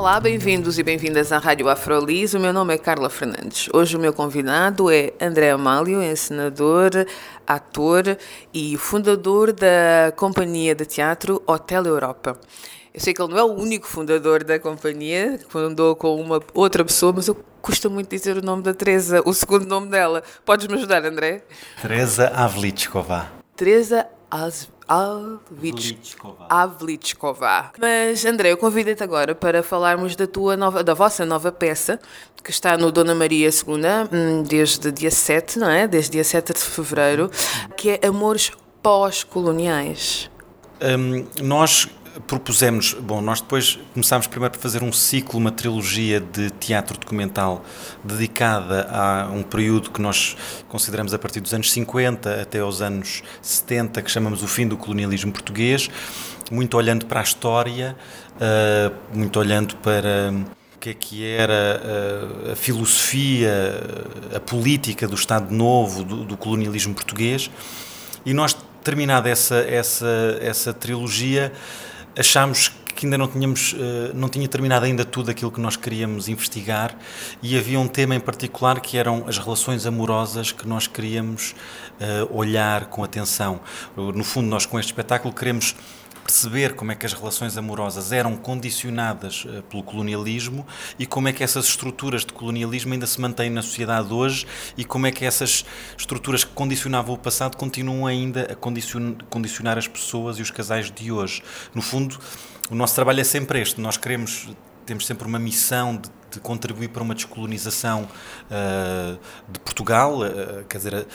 Olá, bem-vindos e bem-vindas à Rádio Afrolis. O meu nome é Carla Fernandes. Hoje o meu convidado é André Amálio, encenador, ator e fundador da companhia de teatro Hotel Europa. Eu sei que ele não é o único fundador da companhia, fundou com uma outra pessoa, mas eu custa muito dizer o nome da Teresa, o segundo nome dela. Podes me ajudar, André? Teresa Avlichkova. Teresa As Avlichkova. Mas, André, eu convido-te agora para falarmos da tua nova, da vossa nova peça, que está no Dona Maria II, hum, desde dia 7, não é? Desde dia 7 de fevereiro, que é Amores Pós-Coloniais. Um, nós propusemos, bom, nós depois começámos primeiro por fazer um ciclo, uma trilogia de teatro documental dedicada a um período que nós consideramos a partir dos anos 50 até aos anos 70, que chamamos o fim do colonialismo português, muito olhando para a história, uh, muito olhando para o que é que era a, a filosofia, a política do Estado Novo, do, do colonialismo português, e nós terminada essa, essa, essa trilogia, achámos que ainda não tínhamos eh, não tinha terminado ainda tudo aquilo que nós queríamos investigar e havia um tema em particular que eram as relações amorosas que nós queríamos eh, olhar com atenção. No fundo, nós com este espetáculo queremos perceber como é que as relações amorosas eram condicionadas uh, pelo colonialismo e como é que essas estruturas de colonialismo ainda se mantêm na sociedade hoje e como é que essas estruturas que condicionavam o passado continuam ainda a condicionar as pessoas e os casais de hoje. No fundo, o nosso trabalho é sempre este. Nós queremos temos sempre uma missão de, de contribuir para uma descolonização uh, de Portugal, uh, quer dizer,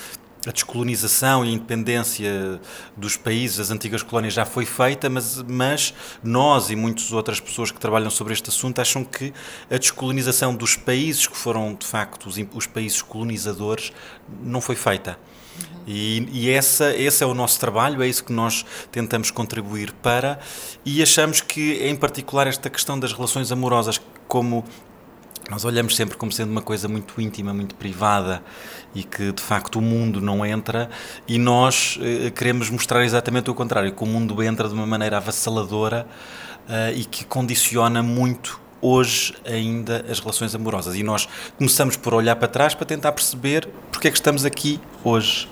a descolonização e a independência dos países, das antigas colónias já foi feita, mas, mas nós e muitas outras pessoas que trabalham sobre este assunto acham que a descolonização dos países que foram de facto os, os países colonizadores não foi feita. E, e essa, esse é o nosso trabalho, é isso que nós tentamos contribuir para, e achamos que, em particular, esta questão das relações amorosas como nós olhamos sempre como sendo uma coisa muito íntima, muito privada e que de facto o mundo não entra e nós eh, queremos mostrar exatamente o contrário, que o mundo entra de uma maneira avassaladora eh, e que condiciona muito hoje ainda as relações amorosas. E nós começamos por olhar para trás para tentar perceber porque é que estamos aqui hoje.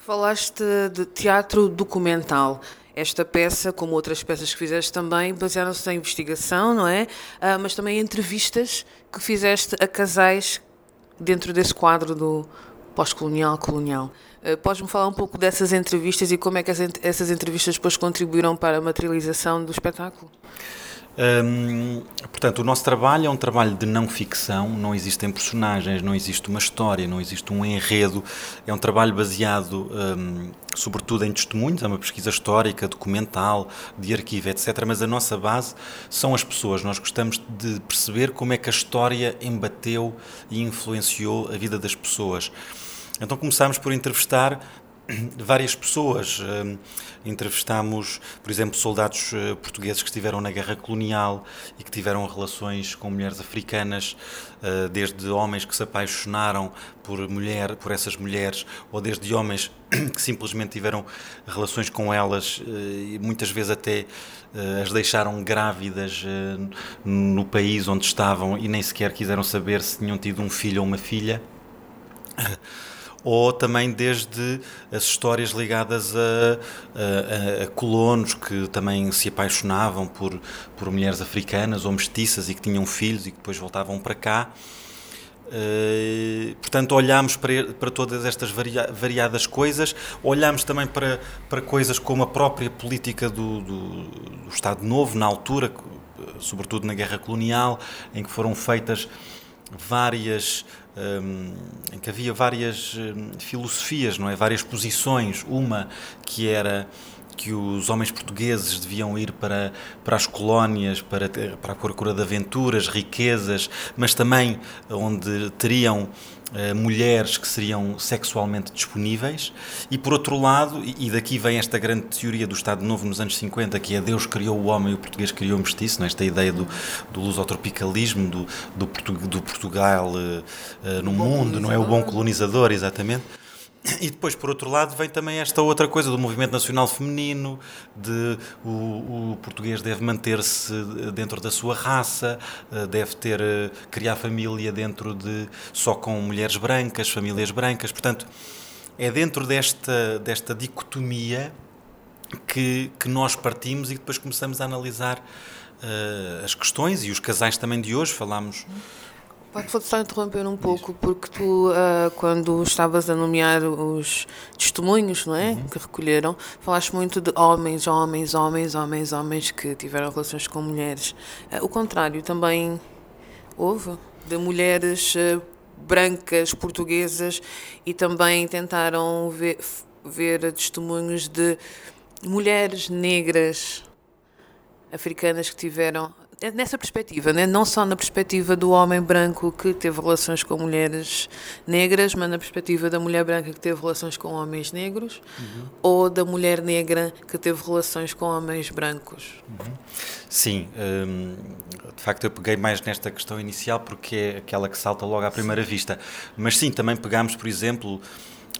Falaste de teatro documental. Esta peça, como outras peças que fizeste também, basearam-se em investigação, não é? Ah, mas também entrevistas que fizeste a casais dentro desse quadro do pós-colonial, colonial. Uh, Podes-me falar um pouco dessas entrevistas e como é que essas entrevistas depois contribuíram para a materialização do espetáculo? Hum, portanto, o nosso trabalho é um trabalho de não ficção, não existem personagens, não existe uma história, não existe um enredo. É um trabalho baseado, hum, sobretudo, em testemunhos, é uma pesquisa histórica, documental, de arquivo, etc. Mas a nossa base são as pessoas. Nós gostamos de perceber como é que a história embateu e influenciou a vida das pessoas. Então começámos por entrevistar várias pessoas. Hum, entrevistámos, por exemplo, soldados eh, portugueses que estiveram na guerra colonial e que tiveram relações com mulheres africanas, eh, desde homens que se apaixonaram por mulher, por essas mulheres, ou desde homens que simplesmente tiveram relações com elas eh, e muitas vezes até as deixaram grávidas no país onde estavam e nem sequer quiseram saber se tinham tido um filho ou uma filha ou também desde as histórias ligadas a, a, a, colonos que também se apaixonavam por, por mulheres africanas ou mestiças e que tinham filhos e que depois voltavam para cá. Uh, portanto, olhamos para, para todas estas varia, variadas coisas, olhamos também para, para coisas como a própria política do, do, do Estado Novo, na altura, sobretudo na Guerra Colonial, em que foram feitas várias em que havia várias um, filosofias, não é? Várias posições. Uma que era que os homens portugueses deviam ir para, para as colónias, para, para a procura de aventuras, riquezas, mas também onde teriam mulheres que seriam sexualmente disponíveis e por outro lado, e, daqui vem esta grande teoria do Estado Novo nos anos 50 que é Deus criou o homem e o português criou o mestiço, não? É? esta ideia do, do lusotropicalismo do, do, do Portugal uh, no mundo, não é? O bom colonizador, exatamente e depois, por outro lado, vem também esta outra coisa do movimento nacional feminino, de o, o português deve manter-se dentro da sua raça, eh, deve ter eh, criar família dentro de só com mulheres brancas, famílias brancas. Portanto, é dentro desta desta dicotomia que que nós partimos e depois começamos a analisar uh, as questões e os casais também de hoje falámos Pode só interromper um pouco, porque tu, uh, quando estavas a nomear os testemunhos, não é? Uhum. Que recolheram, falaste muito de homens, homens, homens, homens, homens que tiveram relações com mulheres. Uh, o contrário também houve, de mulheres uh, brancas, portuguesas, e também tentaram ver, ver testemunhos de mulheres negras africanas que tiveram nessa perspectiva, né? não só na perspectiva do homem branco que teve relações com mulheres negras, mas na perspectiva da mulher branca que teve relações com homens negros, uhum. ou da mulher negra que teve relações com homens brancos. Uhum. Sim, hum, de facto eu peguei mais nesta questão inicial porque é aquela que salta logo à primeira sim. vista. Mas sim, também pegamos, por exemplo,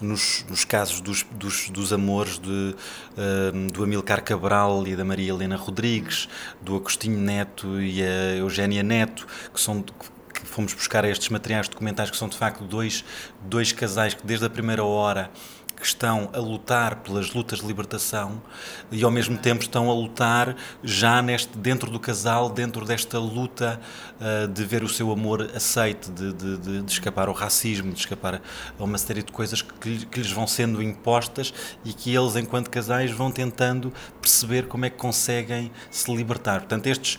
nos, nos casos dos, dos, dos amores de, uh, do Amilcar Cabral e da Maria Helena Rodrigues, do Agostinho Neto e a Eugénia Neto, que são que fomos buscar estes materiais documentais que são de facto dois, dois casais que desde a primeira hora que estão a lutar pelas lutas de libertação e ao mesmo tempo estão a lutar já neste, dentro do casal, dentro desta luta uh, de ver o seu amor aceite, de, de, de, escapar ao racismo, de escapar a uma série de coisas que, que lhes vão sendo impostas e que eles, enquanto casais, vão tentando perceber como é que conseguem se libertar. Portanto, estes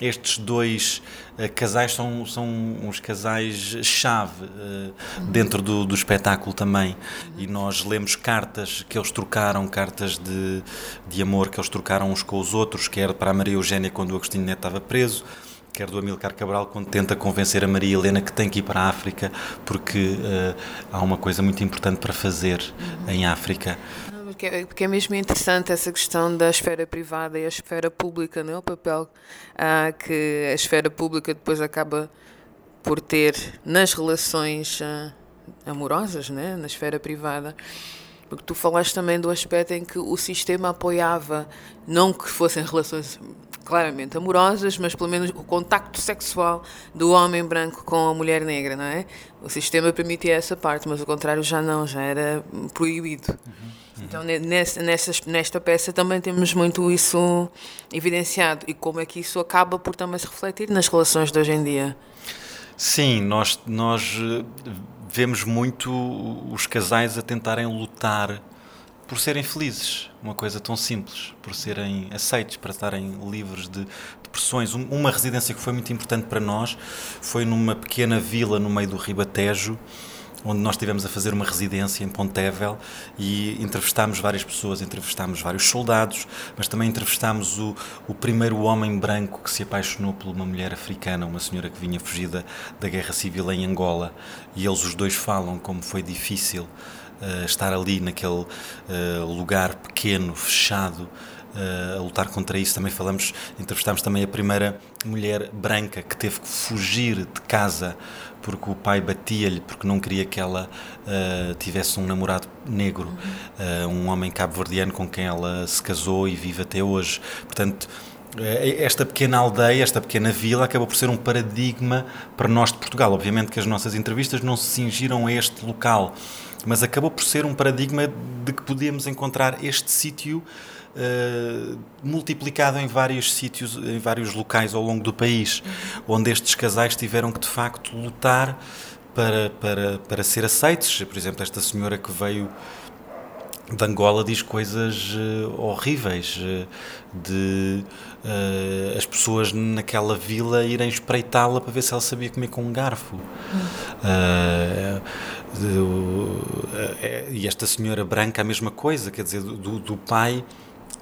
estes dois uh, casais são, são uns casais-chave uh, dentro do, do espetáculo também. E nós lemos cartas que eles trocaram, cartas de, de amor que eles trocaram uns com os outros, quer para a Maria Eugénia quando o Agostinho Neto estava preso, quer do Amilcar Cabral quando tenta convencer a Maria Helena que tem que ir para a África porque uh, há uma coisa muito importante para fazer em África porque é, porque é mesmo interessante essa questão da esfera privada e a esfera pública, não é? o papel ah, que a esfera pública depois acaba por ter nas relações ah, amorosas, né? na esfera privada. Porque tu falaste também do aspecto em que o sistema apoiava, não que fossem relações claramente amorosas, mas pelo menos o contacto sexual do homem branco com a mulher negra, não é? O sistema permitia essa parte, mas o contrário já não, já era proibido. Uhum. Então, nessa, nesta peça também temos muito isso evidenciado e como é que isso acaba por também se refletir nas relações de hoje em dia. Sim, nós, nós eh, vemos muito os casais a tentarem lutar por serem felizes, uma coisa tão simples, por serem aceitos, para estarem livres de, de pressões. uma residência que foi muito importante para nós foi numa pequena vila no meio do Ribatejo, onde nós estivemos a fazer uma residência em Pontevel e entrevistámos várias pessoas, entrevistámos vários soldados, mas também entrevistámos o, o primeiro homem branco que se apaixonou por uma mulher africana, uma senhora que vinha fugida da guerra civil em Angola, e eles os dois falam como foi difícil uh, estar ali naquele uh, lugar pequeno, fechado, uh, a lutar contra isso. Também falamos, entrevistámos também a primeira mulher branca que teve que fugir de casa porque o pai batia-lhe porque não queria que ela uh, tivesse um namorado negro, uh, um homem cabo-verdiano com quem ela se casou e vive até hoje. Portanto, esta pequena aldeia, esta pequena vila, acabou por ser um paradigma para nós de Portugal. Obviamente que as nossas entrevistas não se cingiram a este local, mas acabou por ser um paradigma de que podíamos encontrar este sítio uh, multiplicado em vários sítios, em vários locais ao longo do país, onde estes casais tiveram que de facto lutar para, para, para ser aceitos. Por exemplo, esta senhora que veio de Angola diz coisas uh, horríveis uh, de uh, as pessoas naquela vila irem espreitá-la para ver se ela sabia comer com um garfo. E esta senhora branca a mesma coisa, quer dizer, do, do pai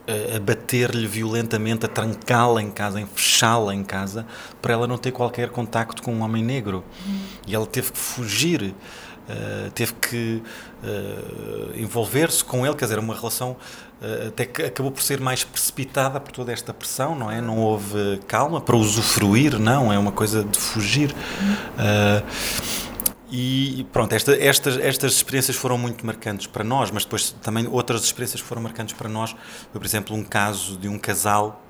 a bater-lhe violentamente, a trancá-la em casa, a fechá-la em casa, para ela não ter qualquer contacto com um homem negro. Uhum. E ela teve que fugir, uh, teve que uh, envolver-se com ele, quer dizer, uma relação uh, até que acabou por ser mais precipitada por toda esta pressão, não é? Não houve calma para usufruir, não, é uma coisa de fugir. Uhum. E pronto, esta, estas, estas experiências foram muito marcantes para nós, mas depois também outras experiências foram marcantes para nós. Foi, por exemplo, um caso de um casal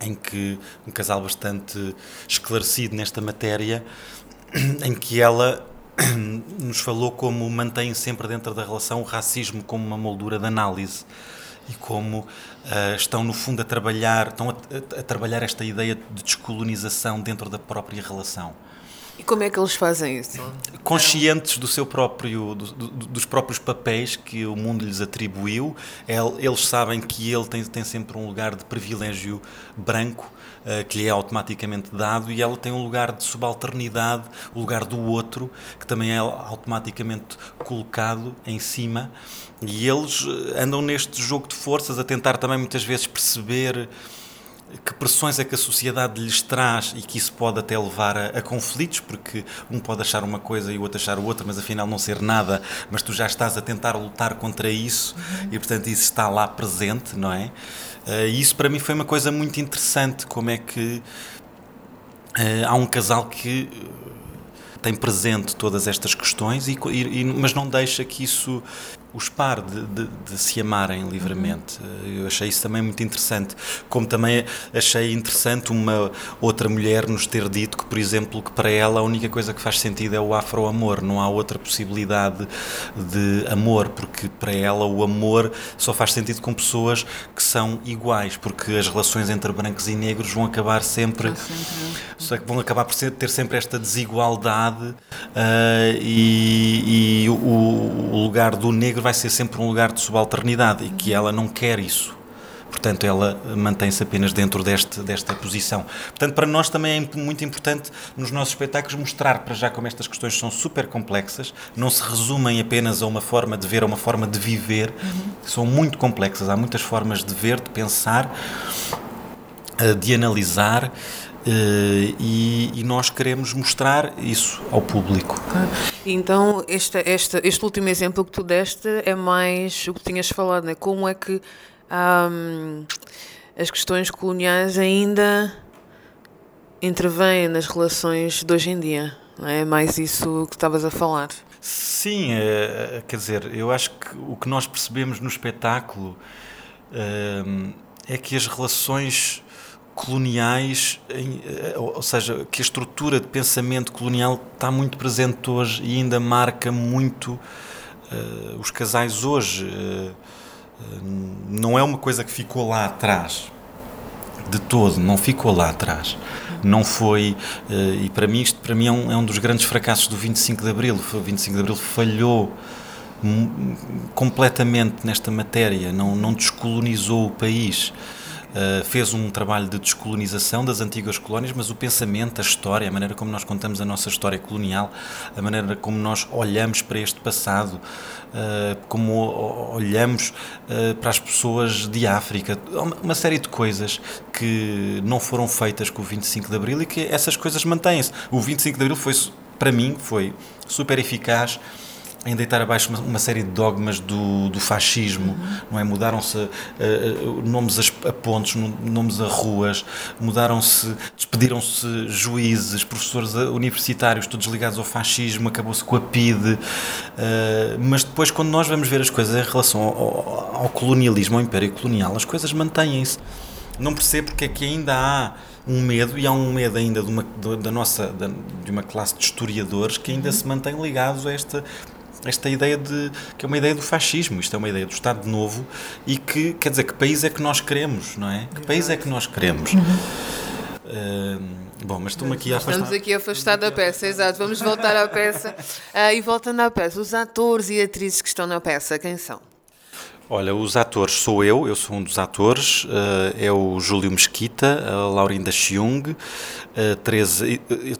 em que um casal bastante esclarecido nesta matéria, em que ela nos falou como mantém sempre dentro da relação o racismo como uma moldura de análise e como uh, estão no fundo a trabalhar estão a, a, a trabalhar esta ideia de descolonização dentro da própria relação e como é que eles fazem isso? Conscientes do seu próprio, do, do, dos próprios papéis que o mundo lhes atribuiu, eles sabem que ele tem, tem sempre um lugar de privilégio branco uh, que lhe é automaticamente dado e ela tem um lugar de subalternidade, o lugar do outro, que também é automaticamente colocado em cima. E eles eh, andam neste jogo de forças a tentar também muitas vezes perceber que pressões é que a sociedade lhes traz e que isso pode até levar a, a, conflitos, porque um pode achar uma coisa e o outro achar o outro, mas afinal não ser nada, mas tu já estás a tentar lutar contra isso uhum. e portanto isso está lá presente, não é? Uh, e isso para mim foi uma coisa muito interessante, como é que uh, há um casal que tem presente todas estas questões, e, e, mas não deixa que isso os par de, de, de, se amarem livremente. Eu achei isso também muito interessante. Como também achei interessante uma outra mulher nos ter dito que, por exemplo, que para ela a única coisa que faz sentido é o afro-amor, não há outra possibilidade de amor, porque para ela o amor só faz sentido com pessoas que são iguais, porque as relações entre brancos e negros vão acabar sempre, sempre. vão acabar por ser, ter sempre esta desigualdade uh, e, e o, o lugar do negro vai ser sempre um lugar de subalternidade e que ela não quer isso. Portanto, ela mantém-se apenas dentro deste, desta posição. Portanto, para nós também é muito importante nos nossos espetáculos mostrar para já como estas questões são super complexas, não se resumem apenas a uma forma de ver, a uma forma de viver, uhum. são muito complexas. Há muitas formas de ver, de pensar, eh, de analisar. Uh, e, e, nós queremos mostrar isso ao público. Então, este, este, este último exemplo que tu deste é mais o que tinhas falado, né? como é que um, as questões coloniais ainda intervêm nas relações de hoje em dia. Não é mais isso que estavas a falar. Sim, é, quer dizer, eu acho que o que nós percebemos no espetáculo é, é que as relações coloniais, eh, ou seja, que a estrutura de pensamento colonial está muito presente hoje e ainda marca muito uh, os casais hoje. Uh, não é uma coisa que ficou lá atrás, de todo, não ficou lá atrás. Não foi, e para mim isto para mim é um, é um dos grandes fracassos do 25 de Abril. O 25 de Abril falhou completamente nesta matéria, não, não descolonizou o país. Uh, fez um trabalho de descolonização das antigas colónias, mas o pensamento, a história, a maneira como nós contamos a nossa história colonial, a maneira como nós olhamos para este passado, uh, como olhamos uh, para as pessoas de África, uma série de coisas que não foram feitas com o 25 de Abril e que essas coisas mantêm-se. O 25 de Abril foi, para mim, foi super eficaz em deitar abaixo uma, uma, série de dogmas do, do fascismo, uhum. não é? Mudaram-se uh, nomes a, a, pontos, nomes a ruas, mudaram-se, despediram-se juízes, professores universitários, todos ligados ao fascismo, acabou-se com a PIDE, uh, mas depois quando nós vamos ver as coisas em relação ao, ao colonialismo, ao império colonial, as coisas mantêm-se. Não percebo porque é que ainda há um medo, e há um medo ainda de uma, de, da nossa, de, de uma classe de historiadores que ainda uhum. se mantém ligados a esta esta ideia de que é uma ideia do fascismo, isto é uma ideia do Estado Novo e que quer dizer que país é que nós queremos, não é? Que país é que nós queremos? Uh, bom, mas estou-me aqui a afastar. Estamos aqui afastados da peça, exato. Vamos voltar à peça. Uh, e voltando à peça, os atores e atrizes que estão na peça, quem são? Olha, os atores sou eu, eu sou um dos atores, uh, é o Júlio Mesquita, a Laurinda Chiung, três, uh,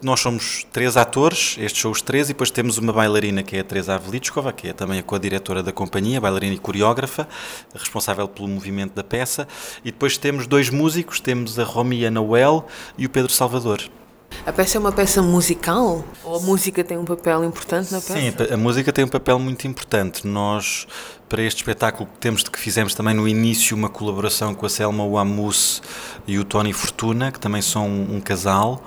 nós somos três atores, estes são os três, e depois temos uma bailarina que é a Teresa Avelichkova, que é também a co-diretora da companhia, bailarina e coreógrafa, responsável pelo movimento da peça, e depois temos dois músicos, temos a Romia Noel e o Pedro Salvador. A peça é uma peça musical? Ou a música tem um papel importante na peça? Sim, a música tem um papel muito importante. Nós, para este espetáculo, temos de que fizemos também no início uma colaboração com a Selma Wamus e o Tony Fortuna, que também são um casal.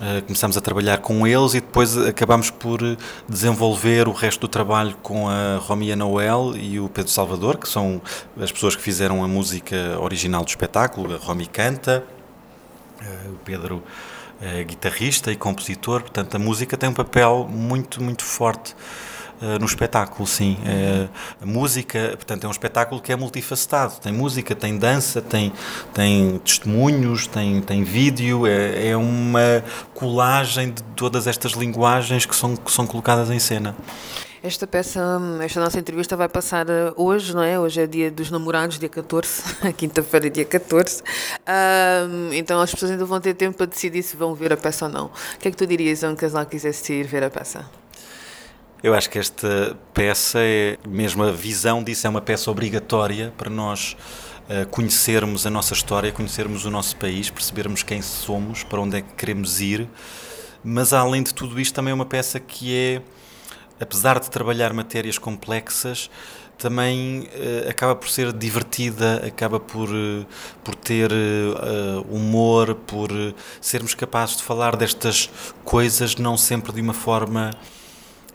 Uh, começamos a trabalhar com eles e depois acabamos por desenvolver o resto do trabalho com a Romia Noel e o Pedro Salvador, que são as pessoas que fizeram a música original do espetáculo. A Romi canta, uh, o Pedro é guitarrista e compositor, portanto a música tem um papel muito, muito forte uh, no espetáculo, sim. A música, portanto, é um espetáculo que é multifacetado. Tem música, tem dança, tem, tem testemunhos, tem, tem vídeo, é, é uma colagem de todas estas linguagens que são, que são colocadas em cena. Esta peça, esta nossa entrevista vai passar eh, hoje, não é? Hoje é dia dos namorados, dia 14, quinta-feira, dia 14. Um, então as pessoas ainda vão ter tempo para decidir se vão ver a peça ou não. O que é que tu dirias a um casal que quisesse ir ver a peça? Eu acho que esta peça, é, mesmo a visão disso, é uma peça obrigatória para nós uh, conhecermos a nossa história, conhecermos o nosso país, percebermos quem somos, para onde é que queremos ir. Mas além de tudo isto, também é uma peça que é apesar de trabalhar matérias complexas, também uh, acaba por ser divertida, acaba por, uh, por ter uh, humor, por sermos capazes de falar destas coisas não sempre de uma forma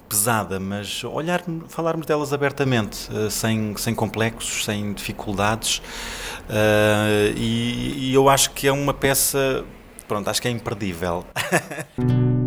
pesada, mas olhar, falarmos delas abertamente, sem, sem complexos, sem dificuldades. E, e eu acho que é uma peça, pronto, acho que é imperdível.